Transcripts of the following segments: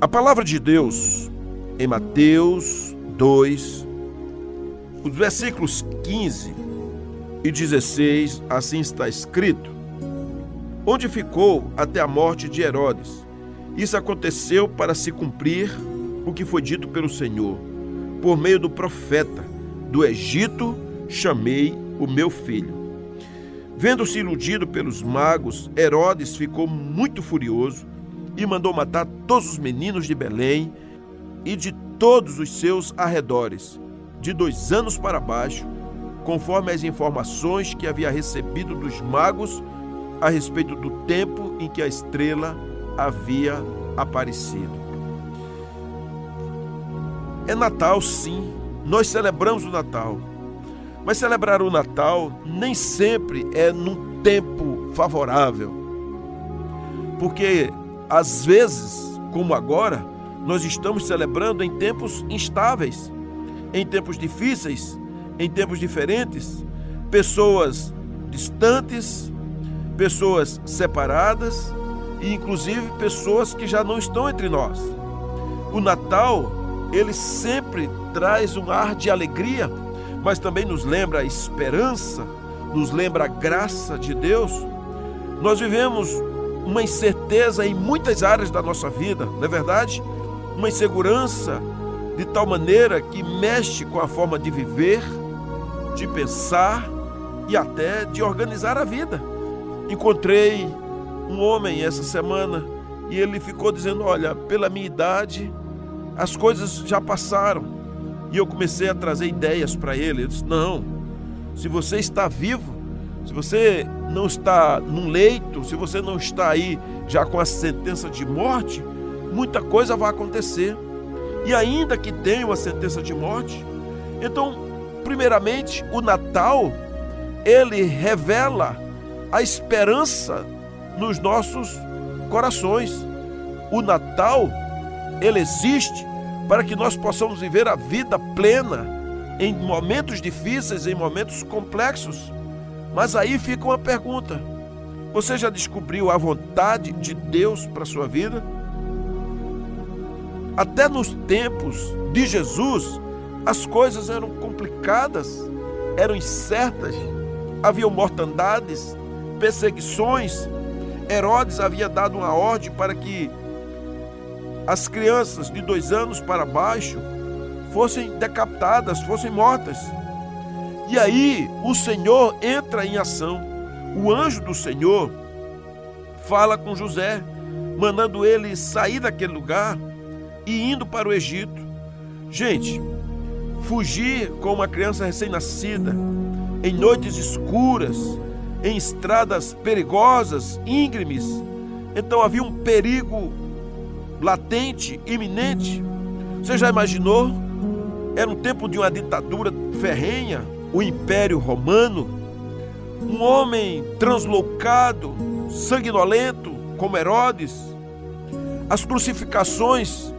A palavra de Deus em Mateus 2, os versículos 15 e 16, assim está escrito: Onde ficou até a morte de Herodes. Isso aconteceu para se cumprir o que foi dito pelo Senhor, por meio do profeta: Do Egito chamei o meu filho. Vendo-se iludido pelos magos, Herodes ficou muito furioso e mandou matar todos os meninos de Belém e de todos os seus arredores, de dois anos para baixo, conforme as informações que havia recebido dos magos a respeito do tempo em que a estrela havia aparecido. É Natal, sim, nós celebramos o Natal. Mas celebrar o Natal nem sempre é num tempo favorável. Porque às vezes, como agora, nós estamos celebrando em tempos instáveis, em tempos difíceis, em tempos diferentes, pessoas distantes, pessoas separadas e inclusive pessoas que já não estão entre nós. O Natal, ele sempre traz um ar de alegria, mas também nos lembra a esperança, nos lembra a graça de Deus. Nós vivemos uma incerteza em muitas áreas da nossa vida, não é verdade? Uma insegurança de tal maneira que mexe com a forma de viver, de pensar e até de organizar a vida. Encontrei um homem essa semana e ele ficou dizendo: Olha, pela minha idade, as coisas já passaram. E eu comecei a trazer ideias para ele. Ele disse: Não, se você está vivo, se você não está num leito, se você não está aí já com a sentença de morte, muita coisa vai acontecer. E ainda que tenha uma sentença de morte, então, primeiramente, o Natal, ele revela a esperança nos nossos corações. O Natal, ele existe para que nós possamos viver a vida plena em momentos difíceis, em momentos complexos. Mas aí fica uma pergunta: você já descobriu a vontade de Deus para sua vida? Até nos tempos de Jesus, as coisas eram complicadas, eram incertas, haviam mortandades, perseguições. Herodes havia dado uma ordem para que as crianças de dois anos para baixo fossem decapitadas, fossem mortas. E aí o Senhor entra em ação. O anjo do Senhor fala com José, mandando ele sair daquele lugar e indo para o Egito. Gente, fugir com uma criança recém-nascida, em noites escuras, em estradas perigosas, íngremes. Então havia um perigo latente, iminente. Você já imaginou? Era um tempo de uma ditadura ferrenha, o Império Romano, um homem translocado, sanguinolento, como Herodes. As crucificações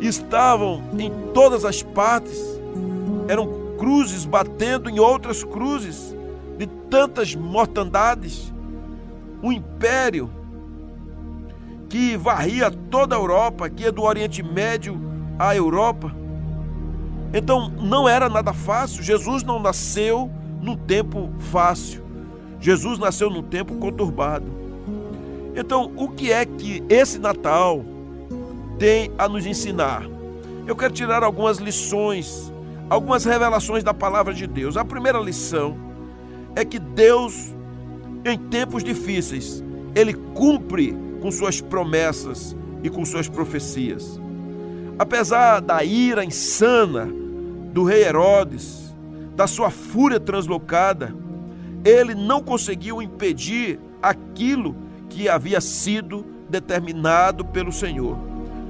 estavam em todas as partes, eram cruzes batendo em outras cruzes, de tantas mortandades. Um império que varria toda a Europa, que é do Oriente Médio à Europa então não era nada fácil. Jesus não nasceu num tempo fácil. Jesus nasceu num tempo conturbado. Então, o que é que esse Natal tem a nos ensinar? Eu quero tirar algumas lições, algumas revelações da palavra de Deus. A primeira lição é que Deus, em tempos difíceis, ele cumpre com suas promessas e com suas profecias. Apesar da ira insana do rei Herodes, da sua fúria translocada, ele não conseguiu impedir aquilo que havia sido determinado pelo Senhor.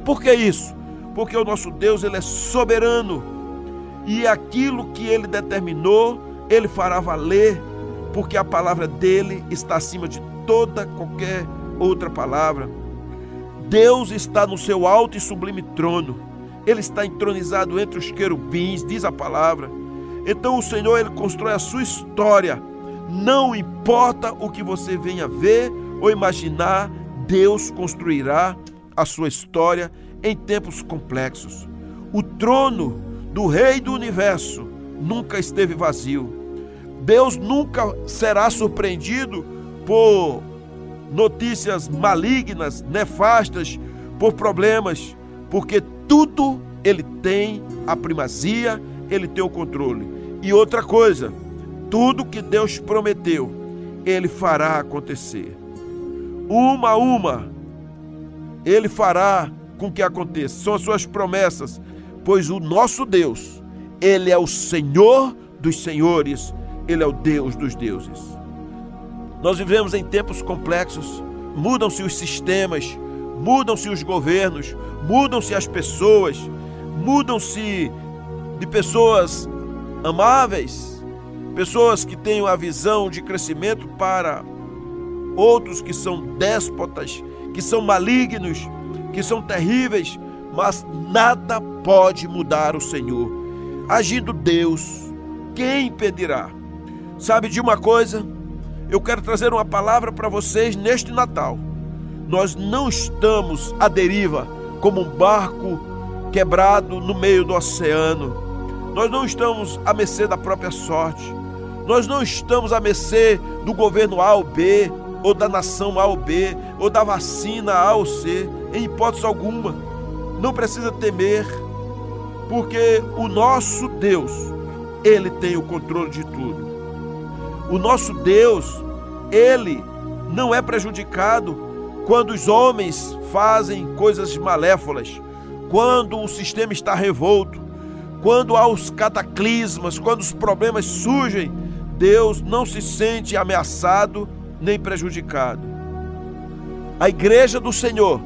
Por que isso? Porque o nosso Deus ele é soberano e aquilo que ele determinou, ele fará valer, porque a palavra dele está acima de toda qualquer outra palavra. Deus está no seu alto e sublime trono ele está entronizado entre os querubins, diz a palavra. Então o Senhor ele constrói a sua história. Não importa o que você venha ver ou imaginar, Deus construirá a sua história em tempos complexos. O trono do Rei do universo nunca esteve vazio. Deus nunca será surpreendido por notícias malignas, nefastas, por problemas, porque tudo ele tem a primazia, ele tem o controle. E outra coisa, tudo que Deus prometeu, ele fará acontecer. Uma a uma, ele fará com que aconteça. São as suas promessas, pois o nosso Deus, ele é o Senhor dos senhores, ele é o Deus dos deuses. Nós vivemos em tempos complexos, mudam-se os sistemas, mudam-se os governos, mudam-se as pessoas, mudam-se de pessoas amáveis, pessoas que têm a visão de crescimento para outros que são déspotas, que são malignos, que são terríveis, mas nada pode mudar o Senhor. Agindo Deus, quem impedirá? Sabe de uma coisa? Eu quero trazer uma palavra para vocês neste Natal. Nós não estamos à deriva como um barco quebrado no meio do oceano. Nós não estamos à mercê da própria sorte. Nós não estamos à mercê do governo A ou B, ou da nação A ou B, ou da vacina A ou C, em hipótese alguma. Não precisa temer, porque o nosso Deus, ele tem o controle de tudo. O nosso Deus, ele não é prejudicado quando os homens fazem coisas malévolas, quando o sistema está revolto, quando há os cataclismas, quando os problemas surgem, Deus não se sente ameaçado nem prejudicado. A igreja do Senhor,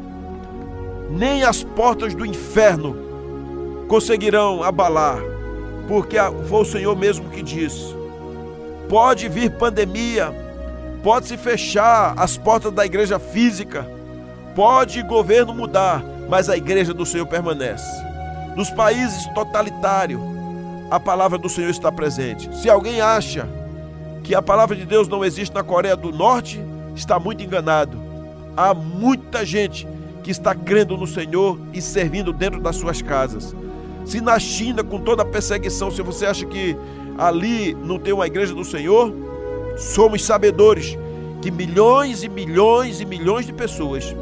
nem as portas do inferno conseguirão abalar, porque foi o Senhor mesmo que disse: pode vir pandemia, pode se fechar as portas da igreja física, pode o governo mudar, mas a igreja do Senhor permanece. Nos países totalitários, a palavra do Senhor está presente. Se alguém acha que a palavra de Deus não existe na Coreia do Norte, está muito enganado. Há muita gente que está crendo no Senhor e servindo dentro das suas casas. Se na China, com toda a perseguição, se você acha que ali não tem uma igreja do Senhor, somos sabedores que milhões e milhões e milhões de pessoas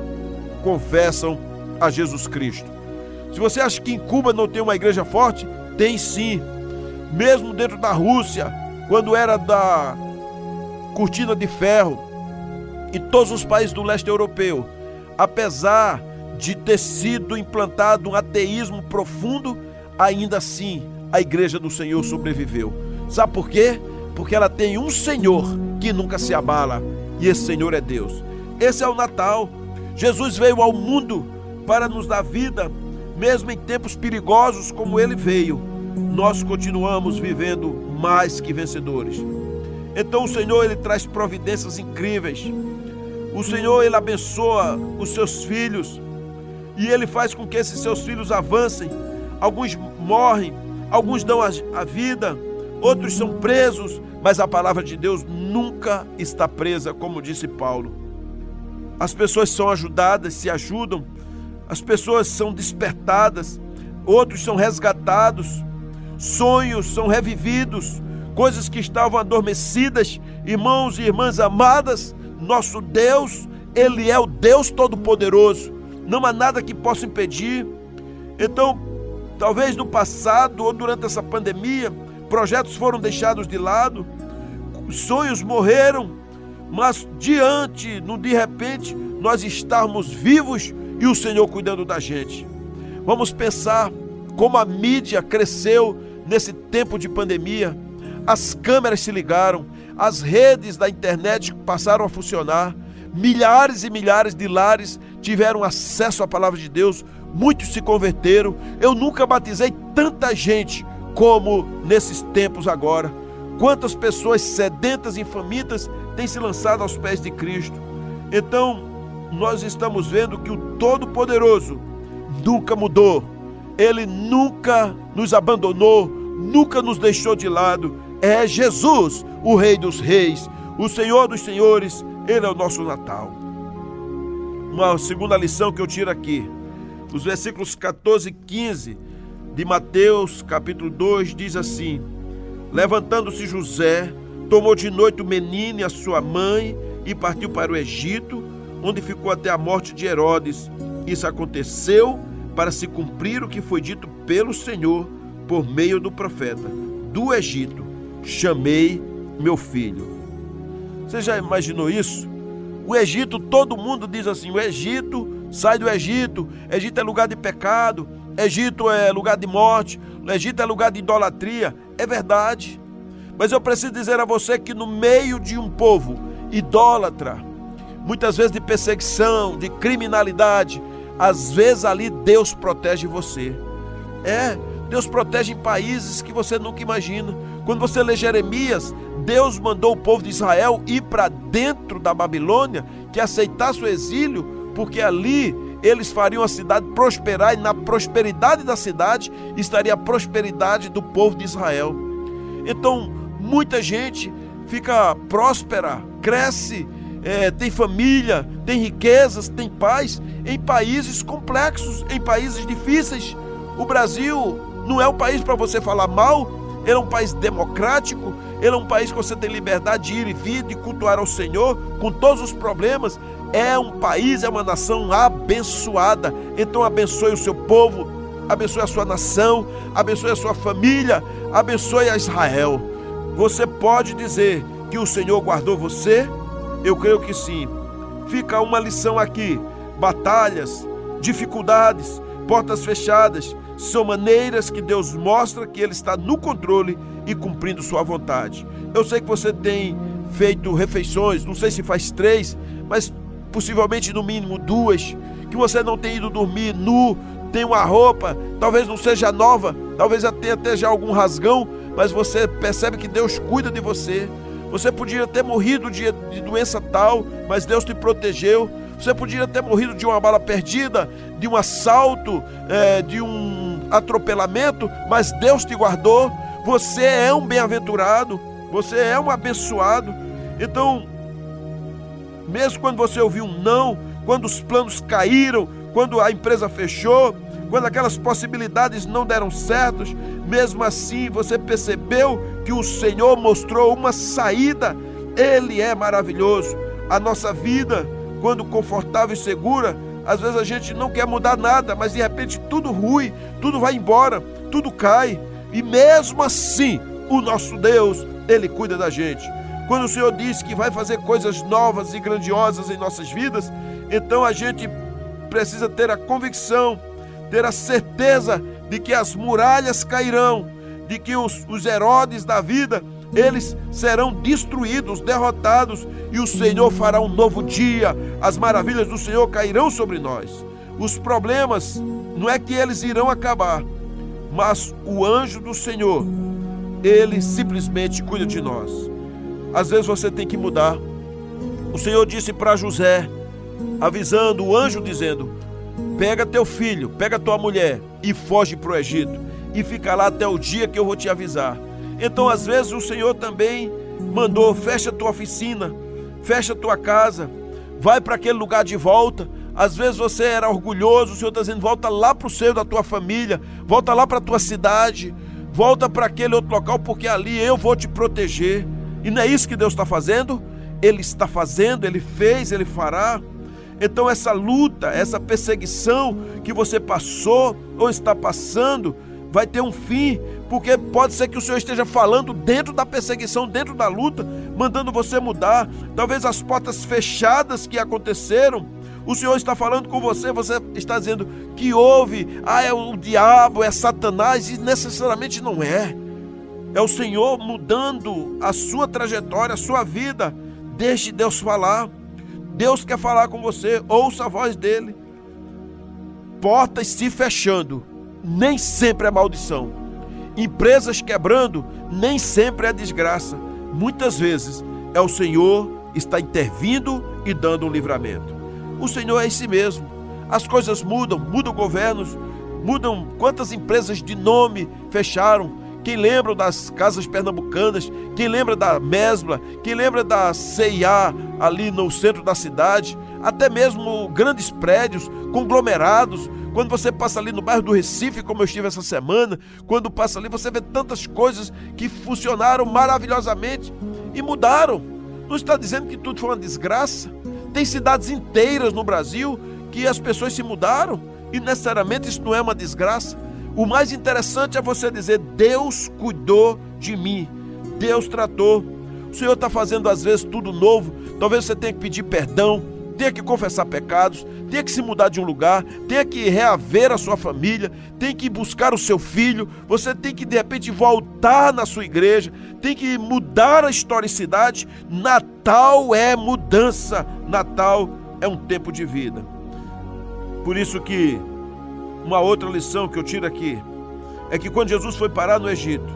confessam a Jesus Cristo. Se você acha que em Cuba não tem uma igreja forte, tem sim. Mesmo dentro da Rússia, quando era da cortina de ferro, e todos os países do leste europeu, apesar de ter sido implantado um ateísmo profundo, ainda assim a igreja do Senhor sobreviveu. Sabe por quê? Porque ela tem um Senhor que nunca se abala, e esse Senhor é Deus. Esse é o Natal. Jesus veio ao mundo para nos dar vida, mesmo em tempos perigosos como ele veio. Nós continuamos vivendo mais que vencedores. Então o Senhor ele traz providências incríveis. O Senhor ele abençoa os seus filhos e ele faz com que esses seus filhos avancem. Alguns morrem, alguns dão a vida, outros são presos, mas a palavra de Deus nunca está presa, como disse Paulo. As pessoas são ajudadas, se ajudam, as pessoas são despertadas, outros são resgatados, sonhos são revividos, coisas que estavam adormecidas, irmãos e irmãs amadas, nosso Deus, Ele é o Deus Todo-Poderoso, não há nada que possa impedir. Então, talvez no passado ou durante essa pandemia, projetos foram deixados de lado, sonhos morreram, mas diante, no de repente, nós estarmos vivos e o Senhor cuidando da gente. Vamos pensar como a mídia cresceu nesse tempo de pandemia. As câmeras se ligaram, as redes da internet passaram a funcionar, milhares e milhares de lares tiveram acesso à palavra de Deus, muitos se converteram. Eu nunca batizei tanta gente como nesses tempos agora. Quantas pessoas sedentas e famintas têm se lançado aos pés de Cristo. Então, nós estamos vendo que o Todo-Poderoso nunca mudou, ele nunca nos abandonou, nunca nos deixou de lado. É Jesus, o Rei dos Reis, o Senhor dos Senhores, ele é o nosso Natal. Uma segunda lição que eu tiro aqui: Os versículos 14 e 15 de Mateus, capítulo 2, diz assim: Levantando-se José, tomou de noite o menino e a sua mãe e partiu para o Egito, onde ficou até a morte de Herodes. Isso aconteceu para se cumprir o que foi dito pelo Senhor por meio do profeta: Do Egito chamei meu filho. Você já imaginou isso? O Egito, todo mundo diz assim: o Egito, sai do Egito, Egito é lugar de pecado, Egito é lugar de morte, Egito é lugar de idolatria. É verdade. Mas eu preciso dizer a você que no meio de um povo idólatra, muitas vezes de perseguição, de criminalidade, às vezes ali Deus protege você. É, Deus protege em países que você nunca imagina. Quando você lê Jeremias, Deus mandou o povo de Israel ir para dentro da Babilônia, que aceitasse o exílio, porque ali eles fariam a cidade prosperar e na prosperidade da cidade estaria a prosperidade do povo de Israel. Então, muita gente fica próspera, cresce, é, tem família, tem riquezas, tem paz em países complexos, em países difíceis. O Brasil não é um país para você falar mal, ele é um país democrático, ele é um país que você tem liberdade de ir e vir, de cultuar ao Senhor, com todos os problemas. É um país, é uma nação abençoada. Então abençoe o seu povo, abençoe a sua nação, abençoe a sua família, abençoe a Israel. Você pode dizer que o Senhor guardou você? Eu creio que sim. Fica uma lição aqui: batalhas, dificuldades, portas fechadas, são maneiras que Deus mostra que Ele está no controle e cumprindo Sua vontade. Eu sei que você tem feito refeições, não sei se faz três, mas possivelmente no mínimo duas, que você não tem ido dormir nu, tem uma roupa, talvez não seja nova, talvez tenha até já algum rasgão, mas você percebe que Deus cuida de você. Você podia ter morrido de, de doença tal, mas Deus te protegeu. Você podia ter morrido de uma bala perdida, de um assalto, é, de um atropelamento, mas Deus te guardou. Você é um bem-aventurado, você é um abençoado. Então, mesmo quando você ouviu um não, quando os planos caíram, quando a empresa fechou, quando aquelas possibilidades não deram certos, mesmo assim você percebeu que o Senhor mostrou uma saída. Ele é maravilhoso. A nossa vida, quando confortável e segura, às vezes a gente não quer mudar nada, mas de repente tudo rui, tudo vai embora, tudo cai. E mesmo assim, o nosso Deus, ele cuida da gente. Quando o Senhor diz que vai fazer coisas novas e grandiosas em nossas vidas, então a gente precisa ter a convicção ter a certeza de que as muralhas cairão, de que os, os Herodes da vida, eles serão destruídos, derrotados, e o Senhor fará um novo dia, as maravilhas do Senhor cairão sobre nós. Os problemas não é que eles irão acabar, mas o anjo do Senhor, ele simplesmente cuida de nós. Às vezes você tem que mudar. O Senhor disse para José, avisando o anjo, dizendo: Pega teu filho, pega tua mulher e foge para o Egito e fica lá até o dia que eu vou te avisar. Então, às vezes, o Senhor também mandou: fecha tua oficina, fecha tua casa, vai para aquele lugar de volta. Às vezes você era orgulhoso, o Senhor está dizendo: volta lá para o seio da tua família, volta lá para a tua cidade, volta para aquele outro local, porque ali eu vou te proteger. E não é isso que Deus está fazendo? Ele está fazendo, ele fez, ele fará. Então, essa luta, essa perseguição que você passou ou está passando, vai ter um fim, porque pode ser que o Senhor esteja falando dentro da perseguição, dentro da luta, mandando você mudar. Talvez as portas fechadas que aconteceram, o Senhor está falando com você, você está dizendo que houve, ah, é o diabo, é Satanás, e necessariamente não é. É o Senhor mudando a sua trajetória, a sua vida. Deixe Deus falar. Deus quer falar com você, ouça a voz dele. Portas se fechando, nem sempre é maldição. Empresas quebrando, nem sempre é desgraça. Muitas vezes é o Senhor está intervindo e dando um livramento. O Senhor é esse mesmo. As coisas mudam, mudam governos, mudam quantas empresas de nome fecharam, quem lembra das casas pernambucanas, quem lembra da Mesbla, quem lembra da CIA ali no centro da cidade, até mesmo grandes prédios, conglomerados, Quando você passa ali no bairro do Recife, como eu estive essa semana, quando passa ali, você vê tantas coisas que funcionaram maravilhosamente e mudaram. Não está dizendo que tudo foi uma desgraça. Tem cidades inteiras no Brasil que as pessoas se mudaram e necessariamente isso não é uma desgraça. O mais interessante é você dizer: Deus cuidou de mim, Deus tratou. O Senhor está fazendo às vezes tudo novo. Talvez você tenha que pedir perdão, tenha que confessar pecados, tenha que se mudar de um lugar, tenha que reaver a sua família, tem que buscar o seu filho, você tem que de repente voltar na sua igreja, tem que mudar a historicidade. Natal é mudança, Natal é um tempo de vida. Por isso que uma outra lição que eu tiro aqui é que quando Jesus foi parar no Egito,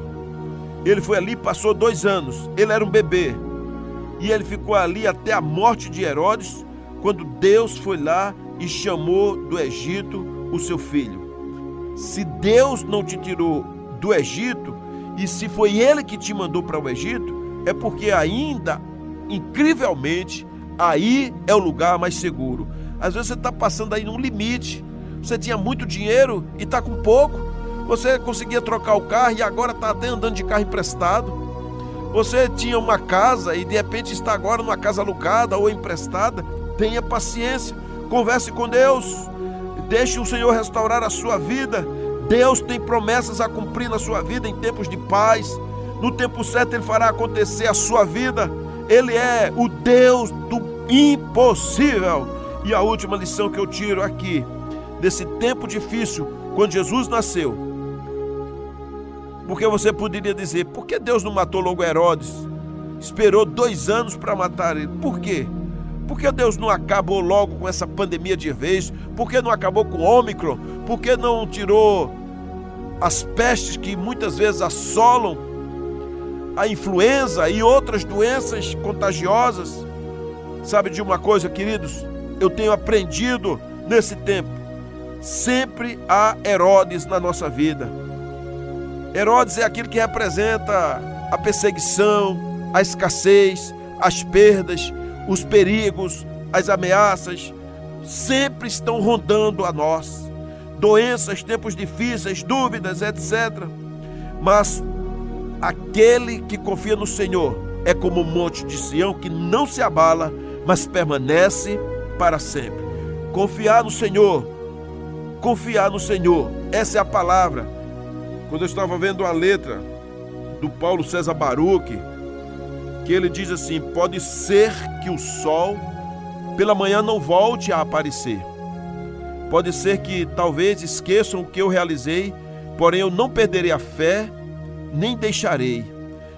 ele foi ali, passou dois anos, ele era um bebê, e ele ficou ali até a morte de Herodes, quando Deus foi lá e chamou do Egito o seu filho. Se Deus não te tirou do Egito, e se foi ele que te mandou para o Egito, é porque ainda, incrivelmente, aí é o lugar mais seguro. Às vezes você está passando aí num limite. Você tinha muito dinheiro e está com pouco. Você conseguia trocar o carro e agora está até andando de carro emprestado. Você tinha uma casa e de repente está agora numa casa alugada ou emprestada. Tenha paciência, converse com Deus, deixe o Senhor restaurar a sua vida. Deus tem promessas a cumprir na sua vida em tempos de paz. No tempo certo, Ele fará acontecer a sua vida. Ele é o Deus do impossível. E a última lição que eu tiro aqui, desse tempo difícil, quando Jesus nasceu. Porque você poderia dizer, por que Deus não matou logo Herodes? Esperou dois anos para matar ele. Por quê? Por que Deus não acabou logo com essa pandemia de vez? Por que não acabou com o Ômicron? Por que não tirou as pestes que muitas vezes assolam a influenza e outras doenças contagiosas? Sabe de uma coisa, queridos? eu tenho aprendido nesse tempo. Sempre há Herodes na nossa vida. Herodes é aquele que representa a perseguição, a escassez, as perdas, os perigos, as ameaças. Sempre estão rondando a nós. Doenças, tempos difíceis, dúvidas, etc. Mas aquele que confia no Senhor é como o monte de Sião que não se abala, mas permanece para sempre. Confiar no Senhor. Confiar no Senhor. Essa é a palavra. Quando eu estava vendo a letra do Paulo César Baruch, que ele diz assim: Pode ser que o sol pela manhã não volte a aparecer. Pode ser que talvez esqueçam o que eu realizei, porém eu não perderei a fé, nem deixarei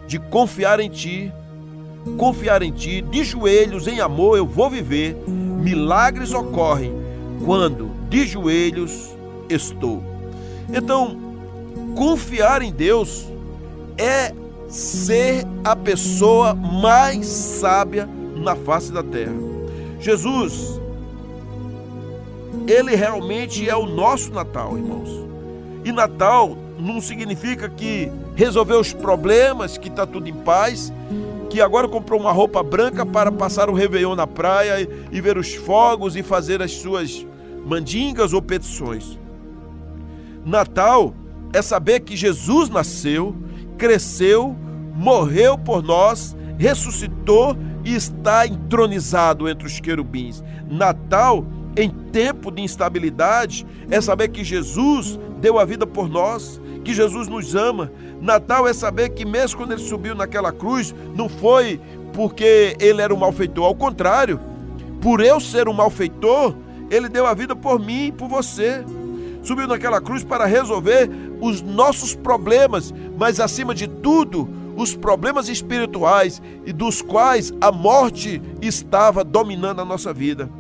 de confiar em Ti. Confiar em Ti, de joelhos, em amor, eu vou viver Milagres ocorrem quando de joelhos estou. Então, confiar em Deus é ser a pessoa mais sábia na face da terra. Jesus, ele realmente é o nosso Natal, irmãos. E Natal não significa que resolveu os problemas, que está tudo em paz, que agora comprou uma roupa branca para passar o Réveillon na praia e ver os fogos e fazer as suas mandingas ou petições. Natal é saber que Jesus nasceu, cresceu, morreu por nós, ressuscitou e está entronizado entre os querubins. Natal, em tempo de instabilidade, é saber que Jesus deu a vida por nós, que Jesus nos ama. Natal é saber que, mesmo quando ele subiu naquela cruz, não foi porque ele era um malfeitor, ao contrário, por eu ser um malfeitor, ele deu a vida por mim e por você. Subiu naquela cruz para resolver os nossos problemas, mas acima de tudo, os problemas espirituais e dos quais a morte estava dominando a nossa vida.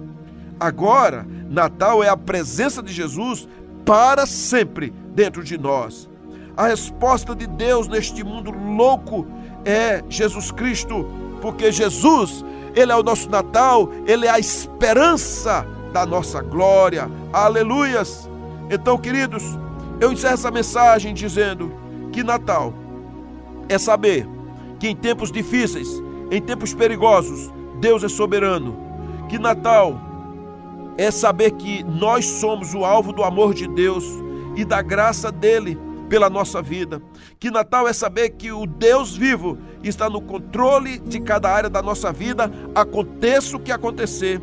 Agora, Natal é a presença de Jesus para sempre dentro de nós. A resposta de Deus neste mundo louco é Jesus Cristo, porque Jesus, ele é o nosso Natal, ele é a esperança da nossa glória. Aleluias! Então, queridos, eu encerro essa mensagem dizendo que Natal é saber que em tempos difíceis, em tempos perigosos, Deus é soberano. Que Natal é saber que nós somos o alvo do amor de Deus e da graça dele pela nossa vida. Que Natal é saber que o Deus vivo está no controle de cada área da nossa vida, aconteça o que acontecer.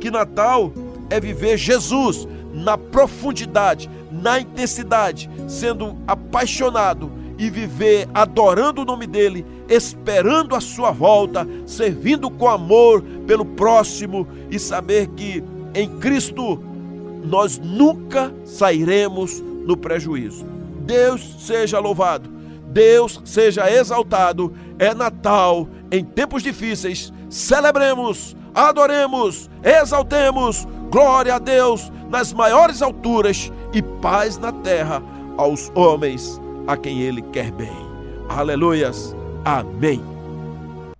Que Natal é viver Jesus na profundidade, na intensidade, sendo apaixonado e viver adorando o nome dele, esperando a sua volta, servindo com amor pelo próximo e saber que em Cristo nós nunca sairemos no prejuízo. Deus seja louvado, Deus seja exaltado. É Natal em tempos difíceis. Celebremos, adoremos, exaltemos. Glória a Deus nas maiores alturas e paz na terra aos homens a quem ele quer bem. Aleluias. Amém.